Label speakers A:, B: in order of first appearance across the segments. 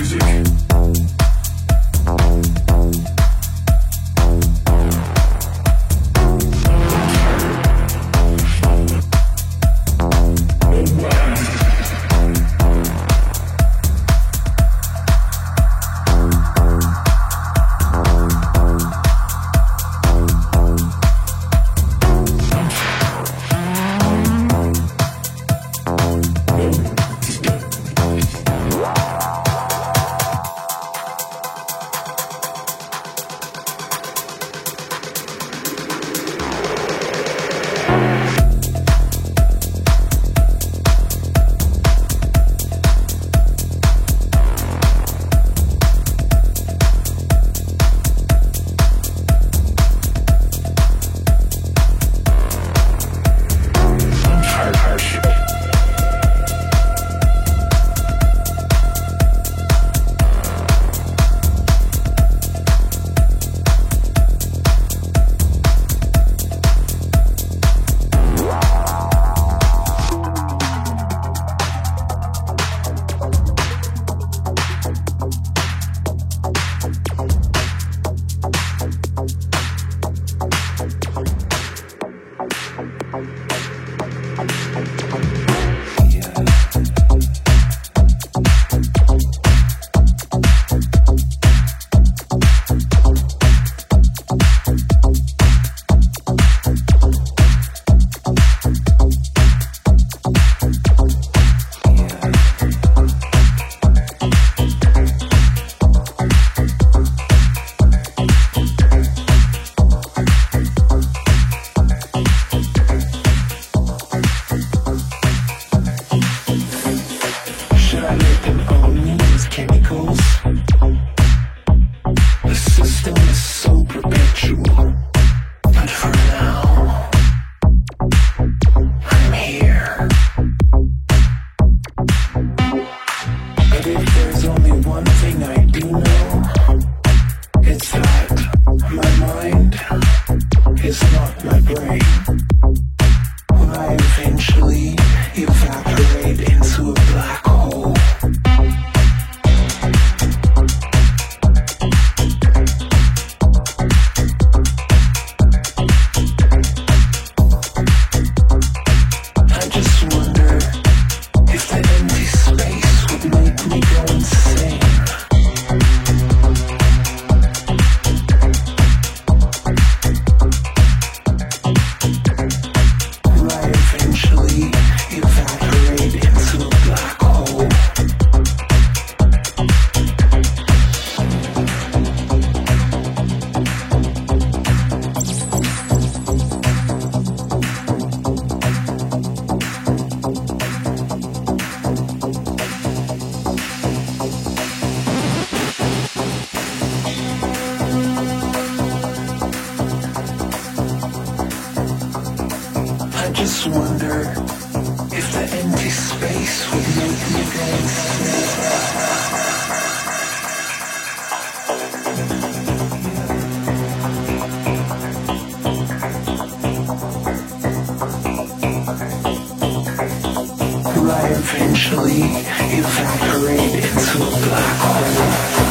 A: music.
B: Eventually evaporate into a black hole?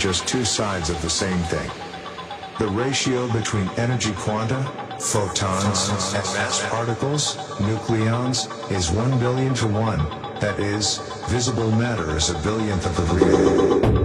B: Just
C: two sides of the same thing. The ratio between energy quanta, photons, and mass particles, nucleons, is 1 billion to 1. That is, visible matter is a billionth of the real.